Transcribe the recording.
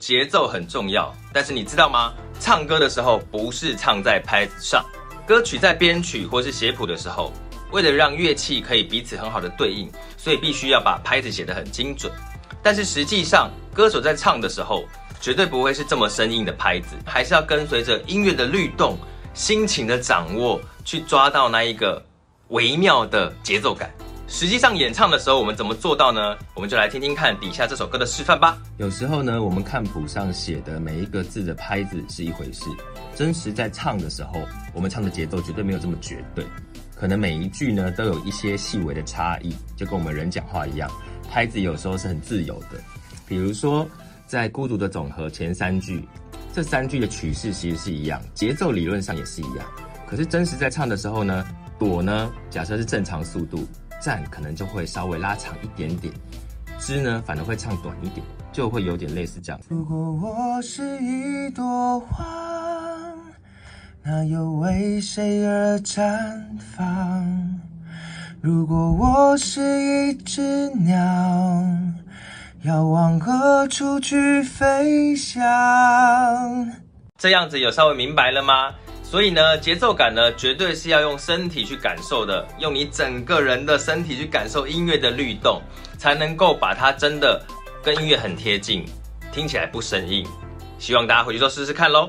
节奏很重要，但是你知道吗？唱歌的时候不是唱在拍子上，歌曲在编曲或是写谱的时候，为了让乐器可以彼此很好的对应，所以必须要把拍子写得很精准。但是实际上，歌手在唱的时候，绝对不会是这么生硬的拍子，还是要跟随着音乐的律动、心情的掌握，去抓到那一个微妙的节奏感。实际上演唱的时候，我们怎么做到呢？我们就来听听看底下这首歌的示范吧。有时候呢，我们看谱上写的每一个字的拍子是一回事，真实在唱的时候，我们唱的节奏绝对没有这么绝对，可能每一句呢都有一些细微的差异，就跟我们人讲话一样，拍子有时候是很自由的。比如说，在《孤独的总和》前三句，这三句的曲式其实是一样，节奏理论上也是一样，可是真实在唱的时候呢，哆呢，假设是正常速度。赞可能就会稍微拉长一点点，支呢反而会唱短一点，就会有点类似这样。如果我是一朵花，那又为谁而绽放？如果我是一只鸟，要往何处去飞翔？这样子有稍微明白了吗？所以呢，节奏感呢，绝对是要用身体去感受的，用你整个人的身体去感受音乐的律动，才能够把它真的跟音乐很贴近，听起来不生硬。希望大家回去都试试看喽。